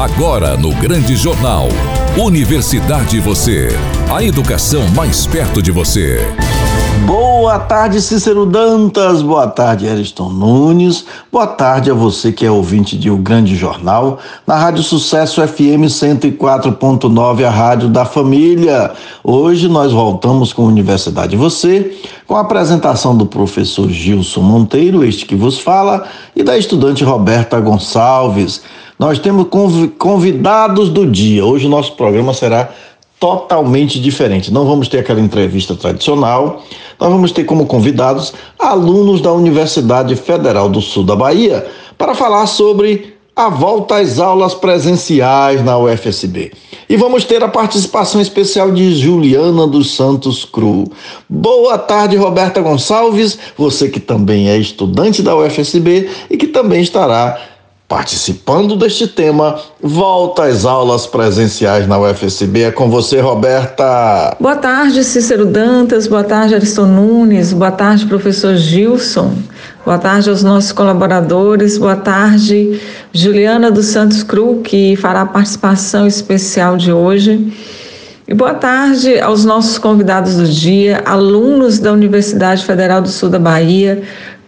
Agora no Grande Jornal. Universidade Você. A educação mais perto de você. Boa tarde, Cícero Dantas. Boa tarde, Ariston Nunes. Boa tarde a você que é ouvinte de O Grande Jornal, na Rádio Sucesso FM 104.9, a rádio da família. Hoje nós voltamos com a Universidade Você, com a apresentação do professor Gilson Monteiro, este que vos fala, e da estudante Roberta Gonçalves. Nós temos convidados do dia. Hoje o nosso programa será totalmente diferente. Não vamos ter aquela entrevista tradicional. Nós vamos ter como convidados alunos da Universidade Federal do Sul da Bahia para falar sobre a volta às aulas presenciais na UFSB. E vamos ter a participação especial de Juliana dos Santos Cru. Boa tarde, Roberta Gonçalves, você que também é estudante da UFSB e que também estará Participando deste tema, volta às aulas presenciais na UFSB. É com você, Roberta. Boa tarde, Cícero Dantas. Boa tarde, Ariston Nunes. Boa tarde, professor Gilson. Boa tarde aos nossos colaboradores. Boa tarde, Juliana dos Santos Cru, que fará a participação especial de hoje. E boa tarde aos nossos convidados do dia, alunos da Universidade Federal do Sul da Bahia,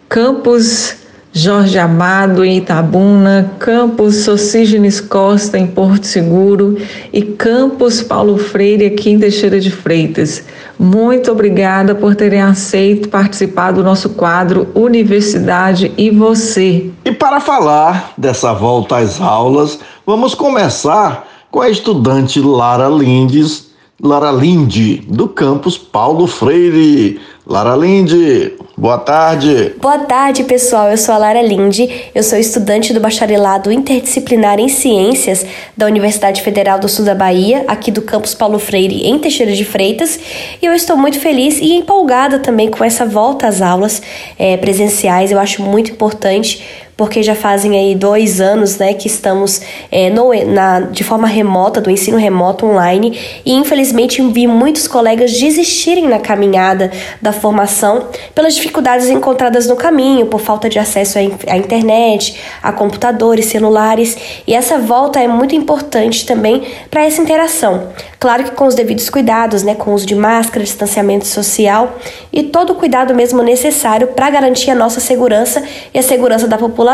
campus Jorge Amado em Itabuna, Campus Socígenes Costa em Porto Seguro e Campus Paulo Freire aqui em Teixeira de Freitas. Muito obrigada por terem aceito participar do nosso quadro Universidade e Você. E para falar dessa volta às aulas, vamos começar com a estudante Lara Lindes, Lara Linde, do campus Paulo Freire. Lara Linde, boa tarde. Boa tarde, pessoal. Eu sou a Lara Linde. Eu sou estudante do bacharelado interdisciplinar em Ciências da Universidade Federal do Sul da Bahia, aqui do campus Paulo Freire, em Teixeira de Freitas. E eu estou muito feliz e empolgada também com essa volta às aulas é, presenciais. Eu acho muito importante porque já fazem aí dois anos né, que estamos é, no, na, de forma remota, do ensino remoto online, e infelizmente vi muitos colegas desistirem na caminhada da formação pelas dificuldades encontradas no caminho, por falta de acesso à internet, a computadores, celulares, e essa volta é muito importante também para essa interação. Claro que com os devidos cuidados, né, com o uso de máscara, distanciamento social e todo o cuidado mesmo necessário para garantir a nossa segurança e a segurança da população.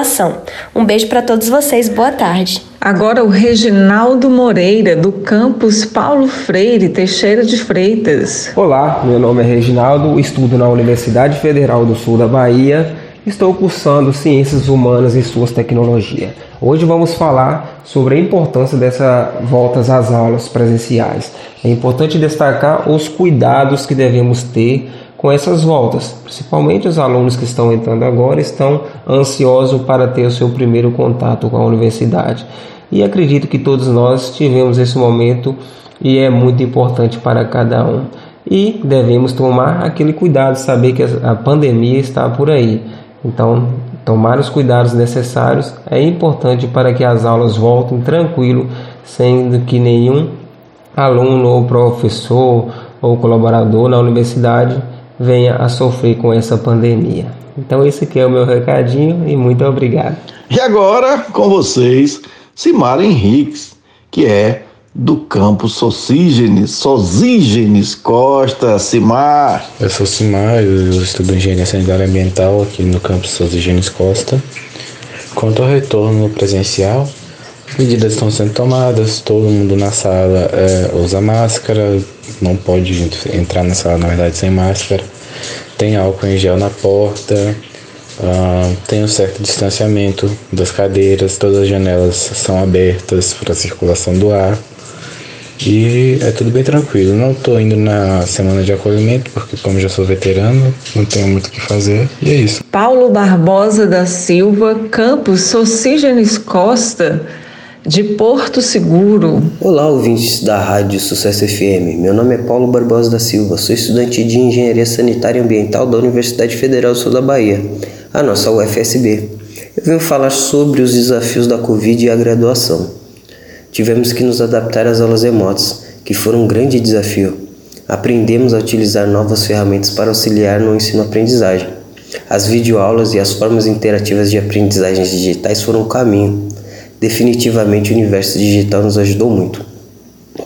Um beijo para todos vocês, boa tarde. Agora o Reginaldo Moreira, do campus Paulo Freire, Teixeira de Freitas. Olá, meu nome é Reginaldo, estudo na Universidade Federal do Sul da Bahia Estou cursando Ciências Humanas e Suas Tecnologias. Hoje vamos falar sobre a importância dessas voltas às aulas presenciais. É importante destacar os cuidados que devemos ter com essas voltas. Principalmente os alunos que estão entrando agora estão ansiosos para ter o seu primeiro contato com a universidade. E acredito que todos nós tivemos esse momento e é muito importante para cada um. E devemos tomar aquele cuidado, saber que a pandemia está por aí. Então, tomar os cuidados necessários é importante para que as aulas voltem tranquilo, sendo que nenhum aluno ou professor ou colaborador na universidade venha a sofrer com essa pandemia. Então esse aqui é o meu recadinho e muito obrigado. E agora com vocês, Simara Henriques, que é do campo Sosígenes, Sosígenes Costa, Cimar. Eu sou Cimar, eu estudo Engenharia Sanitária Ambiental aqui no campo Sosígenes Costa. Quanto ao retorno presencial, medidas estão sendo tomadas, todo mundo na sala é, usa máscara, não pode entrar na sala, na verdade, sem máscara. Tem álcool em gel na porta, uh, tem um certo distanciamento das cadeiras, todas as janelas são abertas para a circulação do ar. E é tudo bem tranquilo. Não estou indo na semana de acolhimento, porque como já sou veterano, não tenho muito o que fazer. E é isso. Paulo Barbosa da Silva, Campos Socigenes Costa, de Porto Seguro. Olá, ouvintes da Rádio Sucesso FM. Meu nome é Paulo Barbosa da Silva, sou estudante de Engenharia Sanitária e Ambiental da Universidade Federal do Sul da Bahia, a nossa UFSB. Eu venho falar sobre os desafios da Covid e a graduação. Tivemos que nos adaptar às aulas remotas, que foram um grande desafio. Aprendemos a utilizar novas ferramentas para auxiliar no ensino-aprendizagem. As videoaulas e as formas interativas de aprendizagens digitais foram o caminho. Definitivamente o universo digital nos ajudou muito.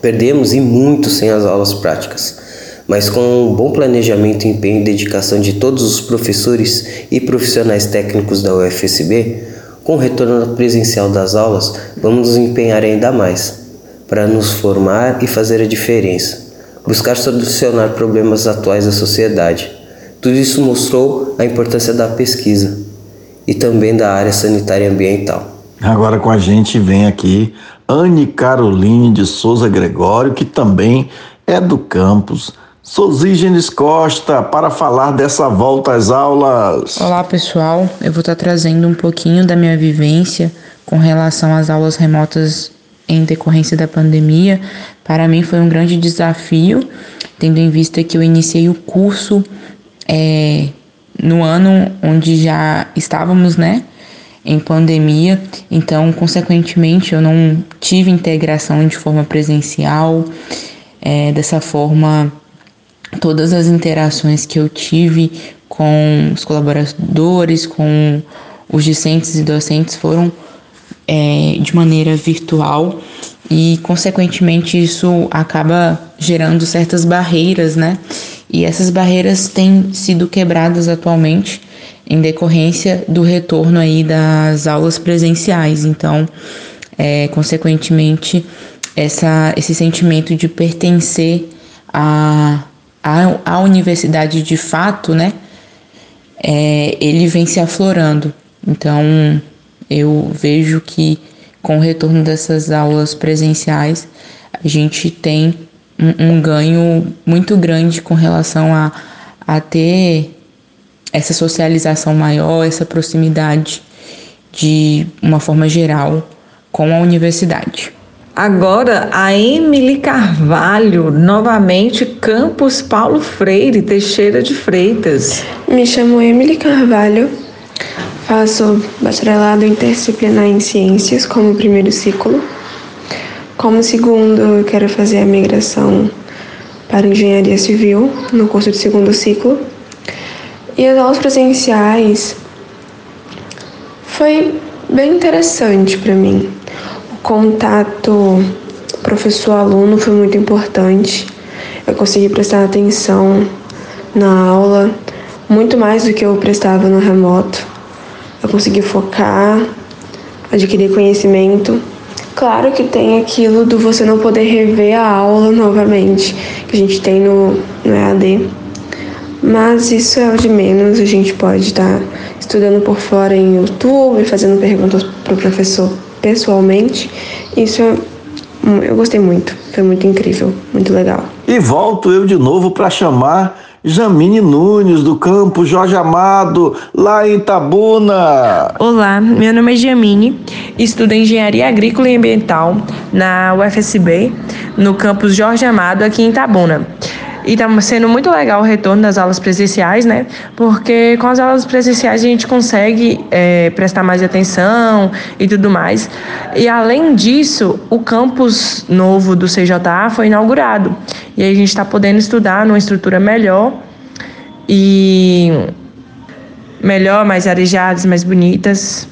Perdemos e muito sem as aulas práticas, mas com um bom planejamento, empenho e dedicação de todos os professores e profissionais técnicos da UFSB, com o retorno presencial das aulas, vamos nos empenhar ainda mais para nos formar e fazer a diferença, buscar solucionar problemas atuais da sociedade. Tudo isso mostrou a importância da pesquisa e também da área sanitária e ambiental. Agora com a gente vem aqui Anne Caroline de Souza Gregório, que também é do campus. Sosígenes Costa, para falar dessa volta às aulas. Olá pessoal, eu vou estar trazendo um pouquinho da minha vivência com relação às aulas remotas em decorrência da pandemia. Para mim foi um grande desafio, tendo em vista que eu iniciei o curso é, no ano onde já estávamos, né, em pandemia, então, consequentemente, eu não tive integração de forma presencial. É, dessa forma, todas as interações que eu tive com os colaboradores, com os discentes e docentes foram é, de maneira virtual e, consequentemente, isso acaba gerando certas barreiras, né? E essas barreiras têm sido quebradas atualmente em decorrência do retorno aí das aulas presenciais. Então, é, consequentemente, essa, esse sentimento de pertencer à, à, à universidade de fato, né? É, ele vem se aflorando. Então, eu vejo que com o retorno dessas aulas presenciais, a gente tem um, um ganho muito grande com relação a, a ter essa socialização maior, essa proximidade de uma forma geral com a universidade. Agora, a Emily Carvalho, novamente, Campus Paulo Freire, Teixeira de Freitas. Me chamo Emily Carvalho, faço bacharelado interdisciplinar em Ciências como primeiro ciclo. Como segundo, eu quero fazer a migração para Engenharia Civil no curso de segundo ciclo. E as aulas presenciais foi bem interessante para mim. O contato professor-aluno foi muito importante. Eu consegui prestar atenção na aula muito mais do que eu prestava no remoto. Eu consegui focar, adquirir conhecimento. Claro que tem aquilo do você não poder rever a aula novamente, que a gente tem no, no EAD mas isso é o de menos, a gente pode estar estudando por fora em YouTube, fazendo perguntas para o professor pessoalmente. Isso é, eu gostei muito, foi muito incrível, muito legal. E volto eu de novo para chamar Jamine Nunes, do campo Jorge Amado, lá em Itabuna. Olá, meu nome é Jamine, estudo Engenharia Agrícola e Ambiental na UFSB, no campus Jorge Amado, aqui em Itabuna. E está sendo muito legal o retorno das aulas presenciais, né? Porque com as aulas presenciais a gente consegue é, prestar mais atenção e tudo mais. E além disso, o campus novo do CJA foi inaugurado. E aí a gente está podendo estudar numa estrutura melhor e melhor, mais arejadas, mais bonitas.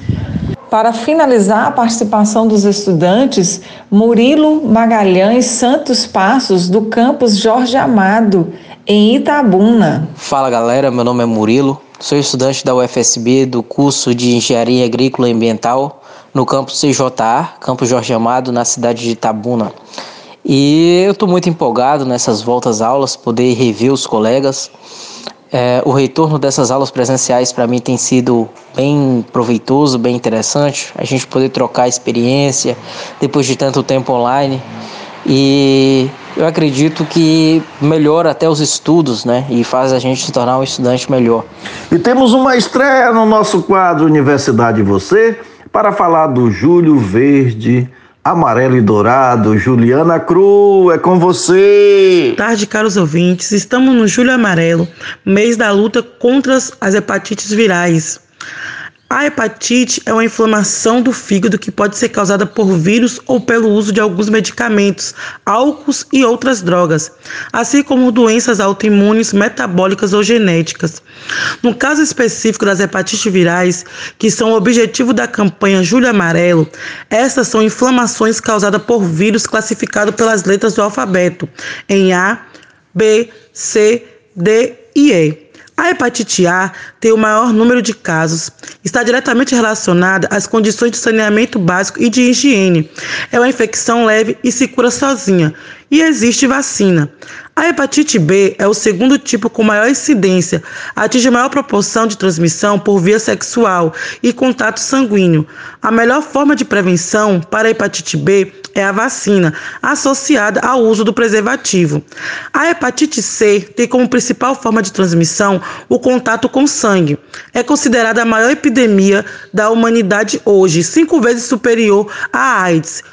Para finalizar a participação dos estudantes, Murilo Magalhães Santos Passos, do campus Jorge Amado, em Itabuna. Fala galera, meu nome é Murilo, sou estudante da UFSB do curso de Engenharia Agrícola e Ambiental no campus CJA, campus Jorge Amado, na cidade de Itabuna. E eu estou muito empolgado nessas voltas aulas, poder rever os colegas é, o retorno dessas aulas presenciais para mim tem sido bem proveitoso, bem interessante. A gente poder trocar experiência depois de tanto tempo online. E eu acredito que melhora até os estudos, né? E faz a gente se tornar um estudante melhor. E temos uma estreia no nosso quadro Universidade Você para falar do Júlio Verde Amarelo e Dourado, Juliana Cru, é com você. Tarde, caros ouvintes. Estamos no Julho Amarelo, mês da luta contra as hepatites virais. A hepatite é uma inflamação do fígado que pode ser causada por vírus ou pelo uso de alguns medicamentos, álcools e outras drogas, assim como doenças autoimunes, metabólicas ou genéticas. No caso específico das hepatites virais, que são o objetivo da campanha Julho Amarelo, essas são inflamações causadas por vírus classificados pelas letras do alfabeto em A, B, C, D e E. A hepatite A tem o maior número de casos. Está diretamente relacionada às condições de saneamento básico e de higiene. É uma infecção leve e se cura sozinha. E existe vacina. A hepatite B é o segundo tipo com maior incidência, atinge maior proporção de transmissão por via sexual e contato sanguíneo. A melhor forma de prevenção para a hepatite B é a vacina, associada ao uso do preservativo. A hepatite C tem como principal forma de transmissão o contato com sangue. É considerada a maior epidemia da humanidade hoje, cinco vezes superior à AIDS.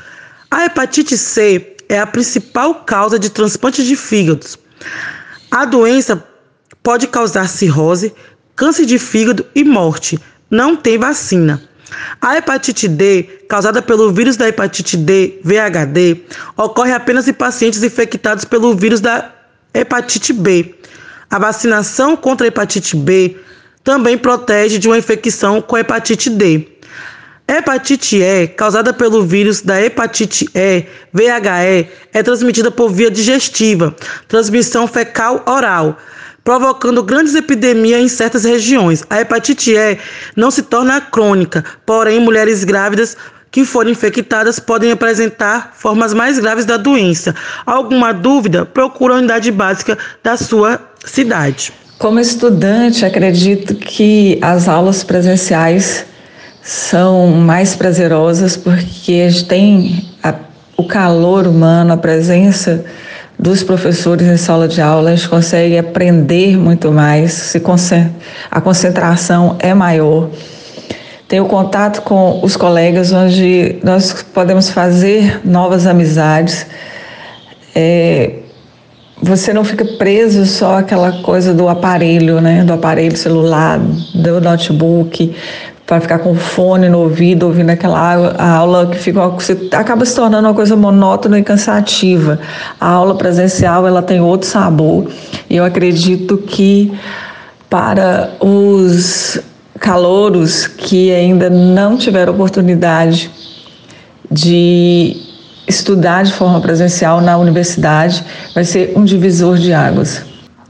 A hepatite C é a principal causa de transplante de fígados. A doença pode causar cirrose, câncer de fígado e morte. Não tem vacina. A hepatite D, causada pelo vírus da hepatite D, VHD, ocorre apenas em pacientes infectados pelo vírus da hepatite B. A vacinação contra a hepatite B também protege de uma infecção com hepatite D. Hepatite E, causada pelo vírus da hepatite E, VHE, é transmitida por via digestiva, transmissão fecal oral, provocando grandes epidemias em certas regiões. A hepatite E não se torna crônica, porém, mulheres grávidas que forem infectadas podem apresentar formas mais graves da doença. Alguma dúvida? Procure a unidade básica da sua cidade. Como estudante, acredito que as aulas presenciais são mais prazerosas porque tem a, o calor humano, a presença dos professores em sala de aula, a gente consegue aprender muito mais, se a concentração é maior. Tem o contato com os colegas, onde nós podemos fazer novas amizades. É, você não fica preso só àquela coisa do aparelho, né? Do aparelho celular, do notebook para ficar com fone no ouvido, ouvindo aquela aula que fica, acaba se tornando uma coisa monótona e cansativa. A aula presencial ela tem outro sabor e eu acredito que para os calouros que ainda não tiveram oportunidade de estudar de forma presencial na universidade, vai ser um divisor de águas.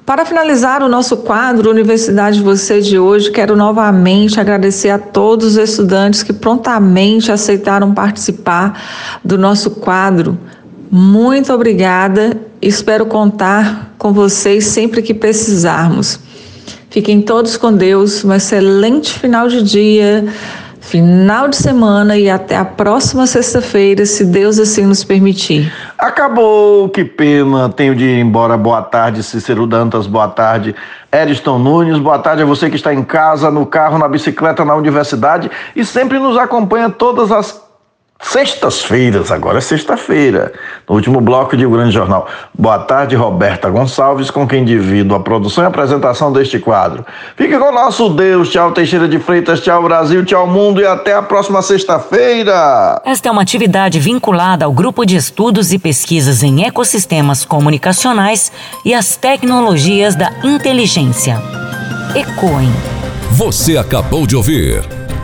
Para finalizar o nosso quadro Universidade Você de hoje, quero novamente agradecer a todos os estudantes que prontamente aceitaram participar do nosso quadro. Muito obrigada. Espero contar com vocês sempre que precisarmos. Fiquem todos com Deus. Um excelente final de dia final de semana e até a próxima sexta-feira, se Deus assim nos permitir. Acabou, que pena. Tenho de ir embora. Boa tarde, Cícero Dantas. Boa tarde, Eriston Nunes. Boa tarde a você que está em casa, no carro, na bicicleta, na universidade e sempre nos acompanha todas as Sextas-feiras, agora é sexta-feira, no último bloco de O Grande Jornal. Boa tarde, Roberta Gonçalves, com quem divido a produção e a apresentação deste quadro. Fique com o nosso Deus, tchau Teixeira de Freitas, tchau Brasil, tchau mundo e até a próxima sexta-feira. Esta é uma atividade vinculada ao Grupo de Estudos e Pesquisas em Ecossistemas Comunicacionais e as Tecnologias da Inteligência. ECOIN. Você acabou de ouvir.